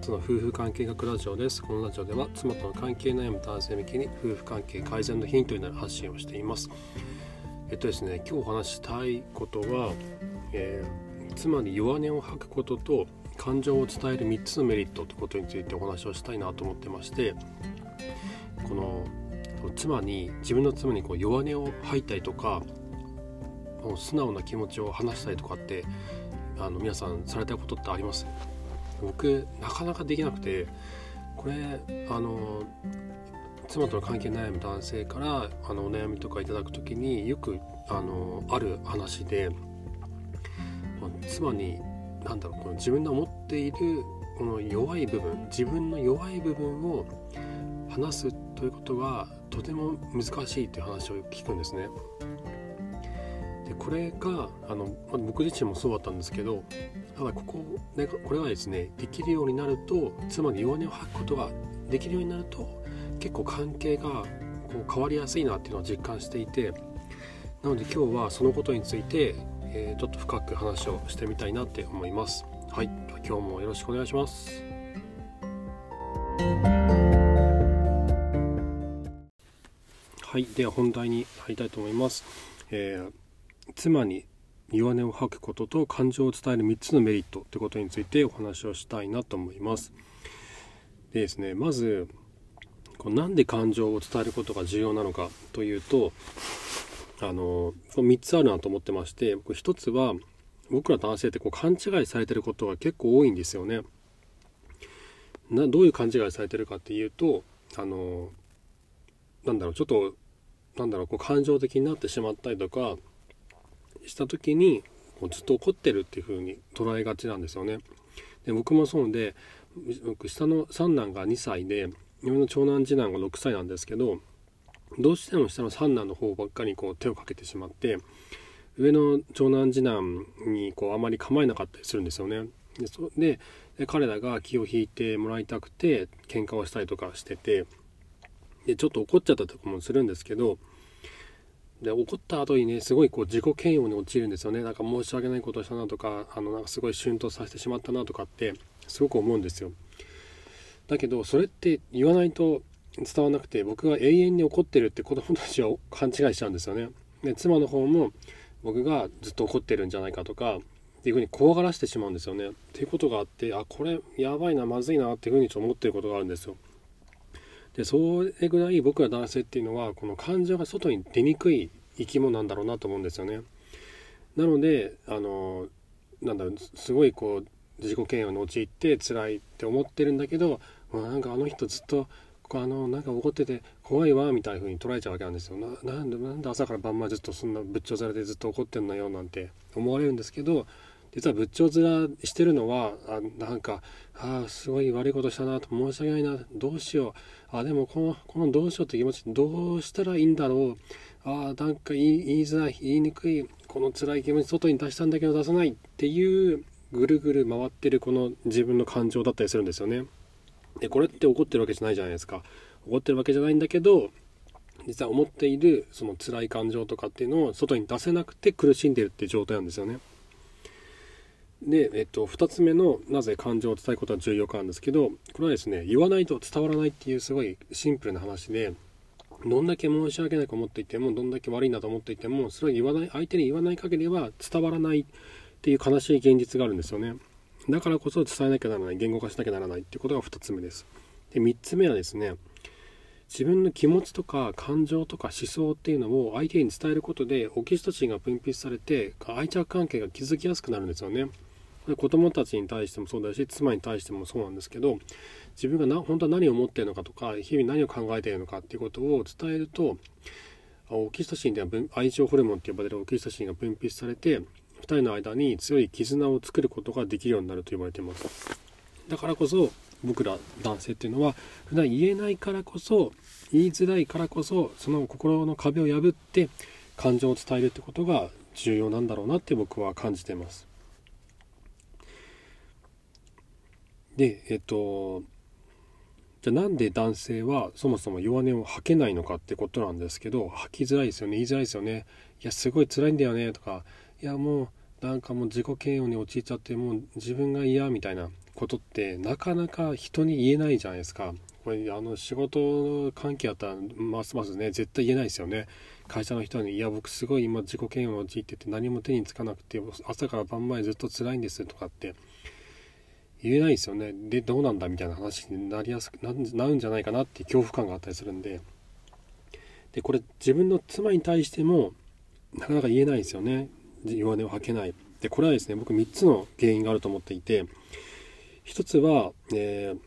その夫婦関係学ラジオです。このラジオでは妻との関係悩む男性向けに夫婦関係改善のヒントになる発信をしています。えっとですね今日お話したいことは、えー、妻に弱音を吐くことと感情を伝える3つのメリットということについてお話をしたいなと思ってましてこの妻に自分の妻にこう弱音を吐いたりとか素直な気持ちを話したりとかってあの皆さんされたことってあります？僕なかなかできなくてこれあの妻との関係悩む男性からあのお悩みとかいただく時によくあのある話で妻に何だろうこの自分の持っているこの弱い部分自分の弱い部分を話すということがとても難しいという話を聞くんですね。でこれがあの僕自身もそうだったんですけどただここでこれがですねできるようになるとつまり弱音を吐くことができるようになると結構関係がこう変わりやすいなっていうのを実感していてなので今日はそのことについて、えー、ちょっと深く話をしてみたいなって思います。はい。今日もよろしくお願いします。はい。では本題に入りたいと思います、えー妻に弱音を吐くことと感情を伝える3つのメリットということについてお話をしたいなと思います。でですね、まず、こうなんで感情を伝えることが重要なのかというと、あの、3つあるなと思ってまして、僕1つは、僕ら男性ってこう勘違いされてることが結構多いんですよね。などういう勘違いされてるかっていうと、あの、なんだろう、ちょっと、なんだろう、こう感情的になってしまったりとか、した時にこうずっと怒ってるっていう風に捉えがちなんですよね。で僕もそうで僕下の三男が2歳で上の長男次男が6歳なんですけどどうしても下の三男の方ばっかりこう手をかけてしまって上の長男次男にこうあまり構えなかったりするんですよね。でそで彼らが気を引いてもらいたくて喧嘩をしたりとかしててでちょっと怒っちゃったとかもするんですけどで怒った後にねすごいこう自己嫌悪に陥るんですよね。なんか申し訳ないことをしたなとかあのなんかすごい春闘させてしまったなとかってすごく思うんですよ。だけどそれって言わないと伝わらなくて僕が永遠に怒ってるって子供たちは勘違いしちゃうんですよね。で妻の方も僕がずっと怒ってるんじゃないかとかっていうふうに怖がらせてしまうんですよね。っていうことがあってあこれやばいなまずいなっていうふうにちょっと思ってることがあるんですよ。でそれぐらい僕ら男性っていうのはこの感情が外に出にくい生き物なんだろうなと思うんですよね。なのであのなんだろうすごいこう自己嫌悪に陥って辛いって思ってるんだけど、まあ、なんかあの人ずっとあのなんか怒ってて怖いわみたいな風に捉えちゃうわけなんですよななんでなんで朝から晩までずっとそんな仏頂面でずっと怒ってんのよなんて思われるんですけど実は仏頂面してるのはあなんかああすごい悪いことしたなと申し訳ないなどうしようあでもこのこのどうしようって気持ちどうしたらいいんだろうああなんか言い言いづらい言いにくいこの辛い気持ち外に出したんだけど出さないっていうぐるぐる回ってるこの自分の感情だったりするんですよね。でこれって怒ってるわけじゃないじゃないですか。怒ってるわけじゃないんだけど実は思っているその辛い感情とかっていうのを外に出せなくて苦しんでるって状態なんですよね。で、えっと、2つ目のなぜ感情を伝えることは重要かなんですけどこれはですね言わないと伝わらないっていうすごいシンプルな話でどんだけ申し訳ないと思っていてもどんだけ悪いなと思っていてもそれを言わない相手に言わない限りは伝わらないっていう悲しい現実があるんですよね。だからこそ伝えなきゃならない言語化しなきゃならないっていうことが2つ目です。で3つ目はですね自分の気持ちとか感情とか思想っていうのを相手に伝えることでオキシトシンが分泌されて愛着関係が築きやすくなるんですよね。で子供たちに対してもそうだし妻に対してもそうなんですけど自分がな本当は何を思っているのかとか日々何を考えているのかっていうことを伝えるとオキシトシンでは愛情ホルモンって呼ばれるオキシトシンが分泌されて2人の間に強い絆を作ることができるようになると言われています。だからこそ僕ら男性っていうのは普段言えないからこそ言いづらいからこそその心の壁を破って感情を伝えるってことが重要なんだろうなって僕は感じています。でえっとじゃあなんで男性はそもそも弱音を吐けないのかってことなんですけど吐きづらいですよね。言いづらいですよね。いやすごい辛いんだよね。とかいやもうなんかもう自己嫌悪に陥っちゃってもう自分が嫌みたいなことってなかなか人に言えないじゃないですか。これあの仕事関係あったらますますね絶対言えないですよね。会社の人に「いや僕すごい今自己嫌悪に陥ってて何も手につかなくて朝から晩までずっと辛いんです」とかって言えないですよね。でどうなんだみたいな話になりやすくなるんじゃないかなっていう恐怖感があったりするんで。でこれ自分の妻に対してもなかなか言えないですよね。弱音を吐けない。でこれはですね僕3つの原因があると思っていて。1つは、えー、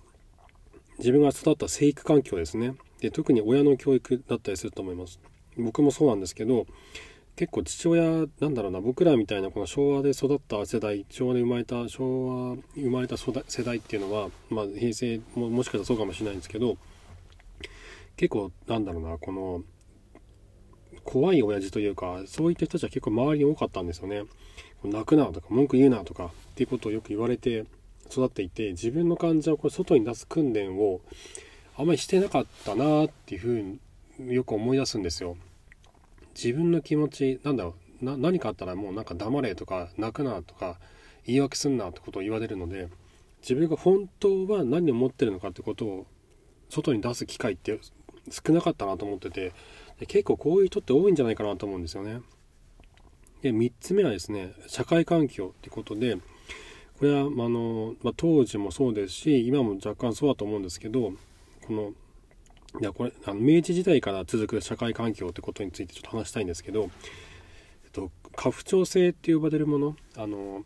自分が育った生育環境ですね。で特に親の教育だったりすると思います。僕もそうなんですけど結構父親なんだろうな僕らみたいなこの昭和で育った世代昭和で生まれた昭和生まれた世代っていうのは、まあ、平成ももしかしたらそうかもしれないんですけど結構なんだろうなこの怖い親父というかそういった人たちは結構周りに多かったんですよね。泣くなとか文句言うなとかっていうことをよく言われて育っていて自分の感情をこれ外に出す訓練をあんまりしてなかったなっていうふうによく思い出すんですよ。自分の気持ちなんだろうな何かあったらもうなんか黙れとか泣くなとか言い訳すんなってことを言われるので自分が本当は何を持ってるのかってことを外に出す機会って少なかったなと思ってて結構こういう人って多いんじゃないかなと思うんですよね。で3つ目はですね社会環境ってことでこれはあの、まあ、当時もそうですし今も若干そうだと思うんですけどこのいやこれあの明治時代から続く社会環境ってことについてちょっと話したいんですけど、えっと、家父長制って呼ばれるものあの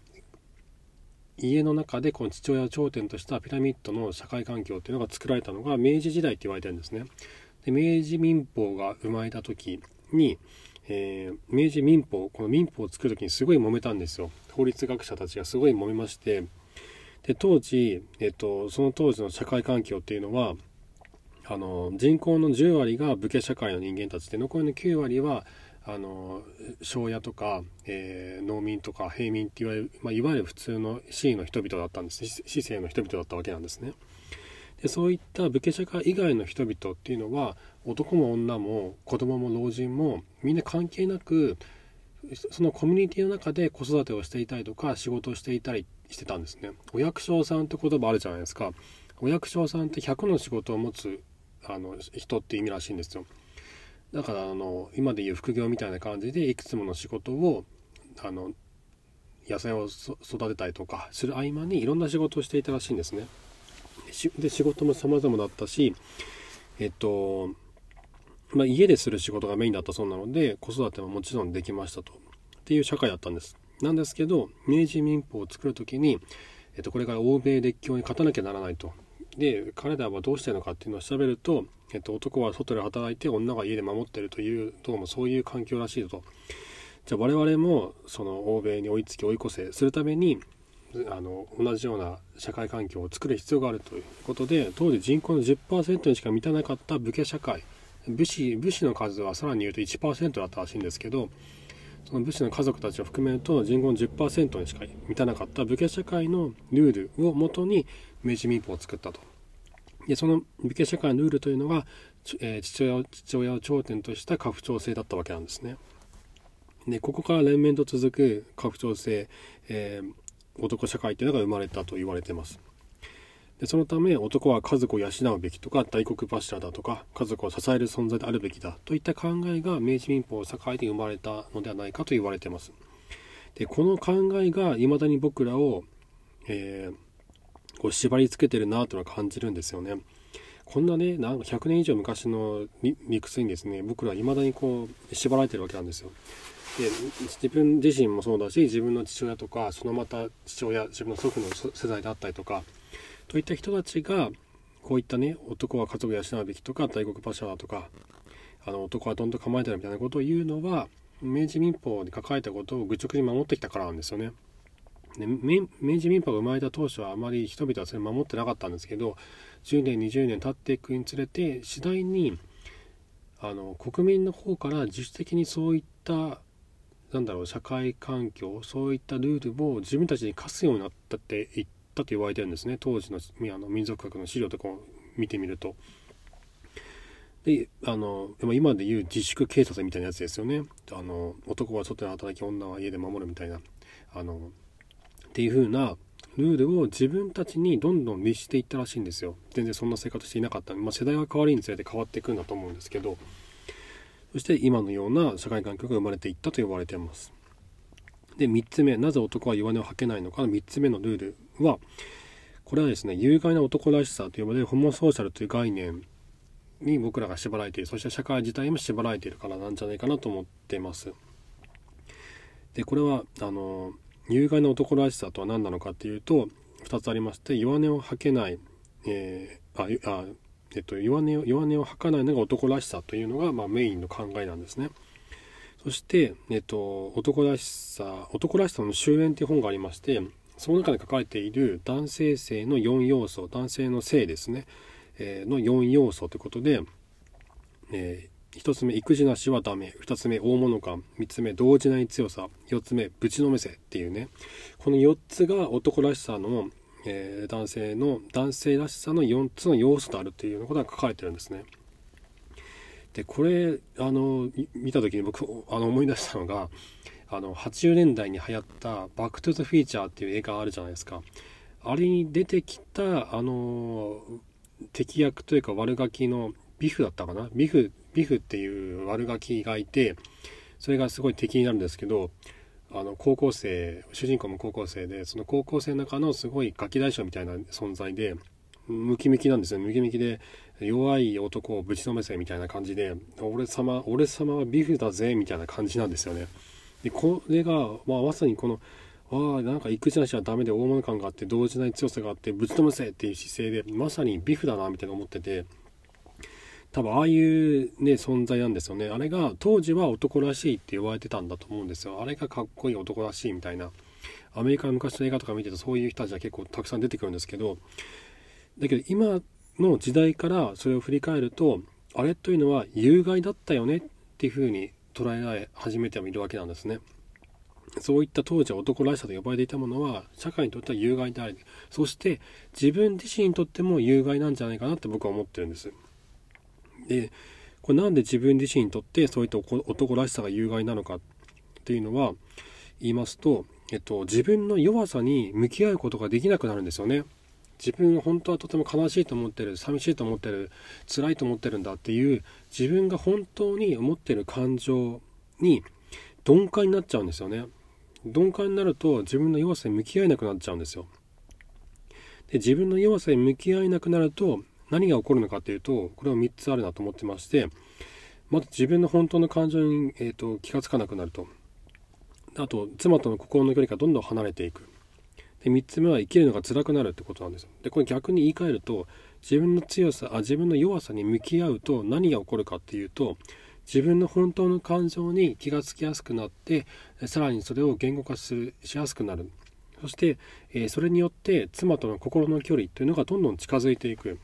家の中でこの父親を頂点としたピラミッドの社会環境っていうのが作られたのが明治時代って言われてるんですね。で明治民法が生まれた時に、えー、明治民法この民法を作る時にすごい揉めたんですよ。法律学者たちがすごい揉めましてで当時、えっと、その当時の社会環境っていうのはあの人口の10割が武家社会の人間たちで残りの9割はあの庄屋とか、えー、農民とか平民っていわれる、まあ、いわゆる普通の市の人々だったんです市政の人々だったわけなんですね。でそういった武家社会以外の人々っていうのは男も女も子供も老人もみんな関係なくそのコミュニティの中で子育てをしていたりとか仕事をしていたりしてたんですね。お役所さんって言葉あるじゃないですか。お役所さんって100の仕事を持つあの人って意味らしいんですよ。だからあの今でいう副業みたいな感じでいくつもの仕事をあの野菜を育てたりとかする合間にいろんな仕事をしていたらしいんですね。で仕事も様々だったしえっとまあ、家でする仕事がメインだったそうなので子育てももちろんできましたと。っていう社会だったんです。なんですけど明治民法を作る時に、えっと、これから欧米列強に勝たなきゃならないと。で彼らはどうしてるのかっていうのを調べると、えっと、男は外で働いて女が家で守ってるというどうもそういう環境らしいとじゃあ我々もその欧米に追いつき追い越せするためにあの同じような社会環境を作る必要があるということで当時人口の10%にしか満たなかった武家社会武士武士の数はさらに言うと1%だったらしいんですけどその武士の家族たちを含めると人口の10%にしか満たなかった武家社会のルールをもとに明治民法を作ったと。でその武家社会のルールというのが、えー、父親を父親を頂点とした家父長制だったわけなんですね。でここから連綿と続く家父長制、えー、男社会というのが生まれたと言われてます。でそのため男は家族を養うべきとか大黒柱だとか家族を支える存在であるべきだといった考えが明治民法を境で生まれたのではないかと言われてます。でこの考えが未だに僕らを、えー、こう縛りつけてるなとは感じるんですよね。こんなねなんか100年以上昔の理屈にですね僕らは未だにこう縛られてるわけなんですよ。で自分自身もそうだし自分の父親とかそのまた父親自分の祖父の世代であったりとかといった人たちがこういったね男は家族養うべきとか大黒柱だとかあの男はどんどん構えてるみたいなことを言うのは明治民法に書かれたことを愚直に守ってきたからなんですよね。で明治民法が生まれた当初はあまり人々はそれを守ってなかったんですけど10年20年経っていくにつれて次第にあの国民の方から自主的にそういったなんだろう社会環境そういったルールを自分たちに課すようになったって言ったと言われてるんですね。当時のあの民族学の資料とかを見てみると。であの今で言う自粛警察みたいなやつですよね。あの男は外で働き女は家で守るみたいな。あのっていう風なルールを自分たちにどんどん律していったらしいんですよ。全然そんな生活していなかった。まあ、世代が変わるにつれて変わっていくんだと思うんですけど。そして今のような社会環境が生まれていったと言われています。で3つ目なぜ男は弱音を吐けないのか。の3つ目のルールはこれはですね有害な男らしさと呼ばれるホモソーシャルという概念に僕らが縛られている。そして社会自体も縛られているからなんじゃないかなと思っています。でこれはあの有害な男らしさとは何なのかっていうと2つありまして弱音を吐けない、えー、ああえっと、弱音を弱音を吐かないのが男らしさというのが、まあ、メインの考えなんですね。そして、えっと、男らしさ男らしさの終焉という本がありましてその中で書かれている男性性の4要素男性の性ですね、えー、の4要素ということで、えー、1つ目育児なしはダメ。2つ目大物感。3つ目動じない強さ。4つ目ぶちのめせっていうね。この4つが男らしさの、えー、男性の男性らしさの4つの要素とあるっていうようなことが書かれてるんですね。でこれあの見た時に僕あの思い出したのがあの80年代に流行った「バック・トゥ・ザ・フィーチャー」っていう映画あるじゃないですか。あれに出てきたあの敵役というか悪ガキのビフだったかな。ビフビフっていう悪ガキがいてそれがすごい敵になるんですけどあの高校生主人公も高校生でその高校生の中のすごいガキ大将みたいな存在でムキムキなんですよ。ムキムキで弱い男をぶちのめせみたいな感じで俺様俺様はビフだぜみたいな感じなんですよね。でこれが、まあ、まさにこのああなんか育児なしはダメで大物感があって動じない強さがあってぶちのめせっていう姿勢でまさにビフだなみたいな思ってて多分ああいうね存在なんですよね。あれが当時は男らしいって言われてたんだと思うんですよ。あれがかっこいい男らしいみたいな。アメリカの昔の映画とか見てるとそういう人たちは結構たくさん出てくるんですけど。だけど今の時代からそれを振り返るとあれというのは有害だったよねっていうふうに捉えられ始めてはいるわけなんですね。そういった当時は男らしさと呼ばれていたものは社会にとっては有害でありそして自分自身にとっても有害なんじゃないかなって僕は思ってるんです。でこれなんで自分自身にとってそういった男らしさが有害なのかっていうのは言いますと、えっと、自分の弱さに向き合うことができなくなるんですよね。自分が本当はとても悲しいと思ってる寂しいと思ってる辛いと思ってるんだっていう自分が本当に思ってる感情に鈍感になっちゃうんですよね鈍感になると自分の弱さに向き合えなくなっちゃうんですよで自分の弱さに向き合えなくなると何が起こるのかっていうとこれは3つあるなと思ってましてまず自分の本当の感情に、えーと気が付かなくなると。あと妻との心の距離がどんどん離れていく。で3つ目は生きるのが辛くなるってことなんですでこれ逆に言い換えると自分の強さあ自分の弱さに向き合うと何が起こるかっていうと自分の本当の感情に気がつきやすくなってさらにそれを言語化するしやすくなる。そして、えー、それによって妻との心の距離というのがどんどん近づいていく。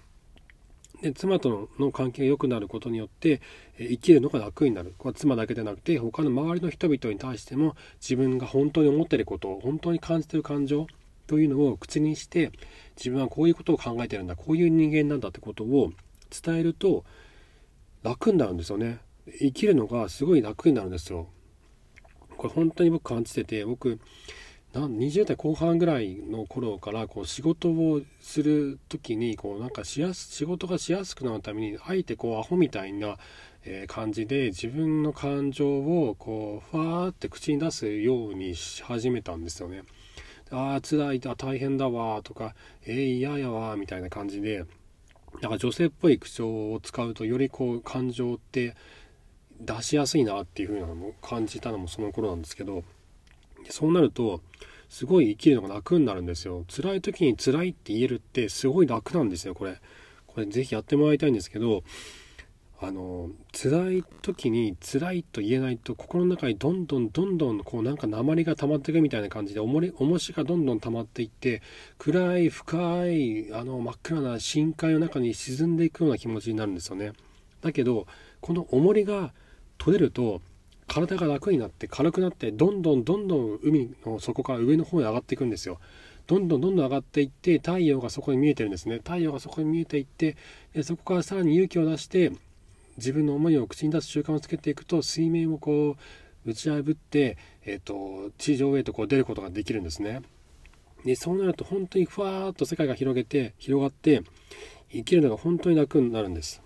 で妻との関係が良くなることによって、え、生きるのが楽になる。これは妻だけでなくて他の周りの人々に対しても自分が本当に思ってること本当に感じてる感情というのを口にして自分はこういうことを考えてるんだこういう人間なんだってことを伝えると楽になるんですよね。生きるのがすごい楽になるんですよ。これ本当に僕感じてて僕20代後半ぐらいの頃からこう仕事をする時にこうなんかしやす仕事がしやすくなるためにあえてこうアホみたいな感じで自分の感情をこうファーって口に出すようにし始めたんですよね。ああ、辛い、あ大変だわ、とか、えー、嫌やわ、みたいな感じで、なんか女性っぽい口調を使うと、よりこう、感情って出しやすいなっていう風なのも感じたのもその頃なんですけど、そうなると、すごい生きるのが楽になるんですよ。辛い時に辛いって言えるってすごい楽なんですよ、これ。これぜひやってもらいたいんですけど、あの辛い時に辛いと言えないと心の中にどんどんどんどんこうなんか鉛が溜まっていくみたいな感じで重り重しがどんどん溜まっていって暗い深いあの真っ暗な深海の中に沈んでいくような気持ちになるんですよねだけどこの重りが取れると体が楽になって軽くなってどんどんどんどん海の底から上の方に上がっていくんですよどんどんどんどん上がっていって太陽がそこに見えてるんですね太陽がそこに見えていってそこからさらに勇気を出して自分の思いを口に出す習慣をつけていくと水面をこう打ち破って、えーと、地上へとこう出ることができるんですね。でそうなると本当にふわーっと世界が広げて広がって生きるのが本当に楽になるんです。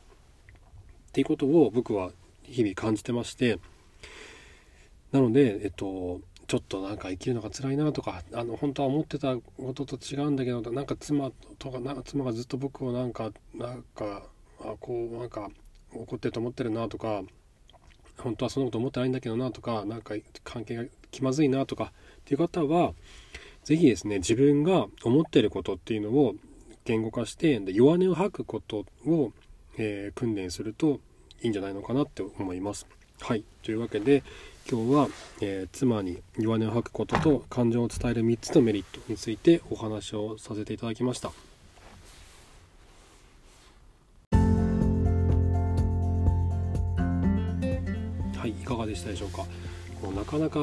っていうことを僕は日々感じてましてなので、えっと、ちょっとなんか生きるのが辛いなとかあの本当は思ってたことと違うんだけどなんか妻とかな妻がずっと僕をなんかなんかあこうなんか怒ってると思ってるなとか本当はそんなこと思ってないんだけどなとかなんか関係が気まずいなとかっていう方は是非ですね自分が思ってることっていうのを言語化してで弱音を吐くことを、えー、訓練するといいんじゃないのかなって思います。はいというわけで今日は、えー、妻に弱音を吐くことと感情を伝える3つのメリットについてお話をさせていただきました。はいいかがでしたでしょうか？こうなかなか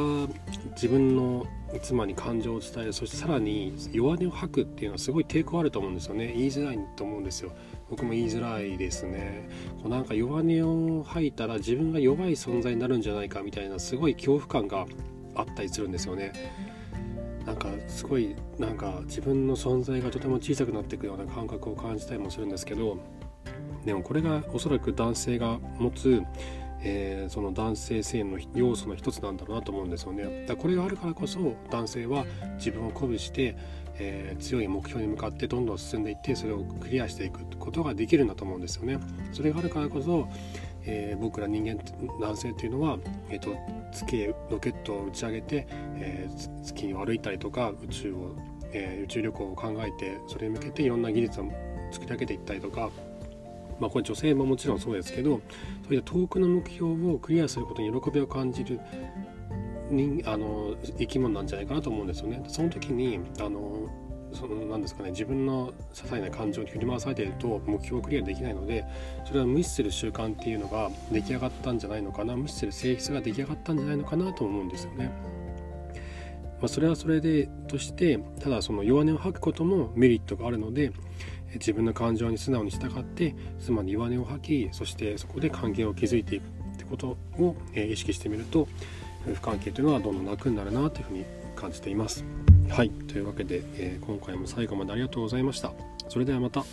自分の妻に感情を伝えるそしてさらに弱音を吐くっていうのはすごい抵抗あると思うんですよね。言いづらいと思うんですよ。僕も言いづらいですね。こうなんか弱音を吐いたら自分が弱い存在になるんじゃないかみたいなすごい恐怖感があったりするんですよね。なんかすごいなんか自分の存在がとても小さくなっていくような感覚を感じたりもするんですけどでもこれがおそらく男性が持つえー、その男性性の要素の一つなんだろうなと思うんですよね。だこれがあるからこそ男性は自分を鼓舞して、えー、強い目標に向かってどんどん進んでいってそれをクリアしていくことができるんだと思うんですよね。それがあるからこそ、えー、僕ら人間男性っていうのは、えーと、月へロケットを打ち上げて、え月に歩いたりとか宇宙を、え宇宙旅行を考えてそれに向けていろんな技術を作り上げていったりとかまあ、これ女性ももちろんそうですけどそういった遠くの目標をクリアすることに喜びを感じる人あの生き物なんじゃないかなと思うんですよね。その時にあのそのなんですかね自分の些細な感情に振り回されていると目標をクリアできないのでそれは無視する習慣っていうのが出来上がったんじゃないのかな無視する性質が出来上がったんじゃないのかなと思うんですよね。まあ、それはそれでとしてただその弱音を吐くこともメリットがあるので自分の感情に素直に従って妻に弱音を吐きそしてそこで関係を築いていくってことを、え意識してみると夫婦関係というのはどんどん楽になるなというふうに感じています。はいというわけで、え、今回も最後までありがとうございました。それではまた。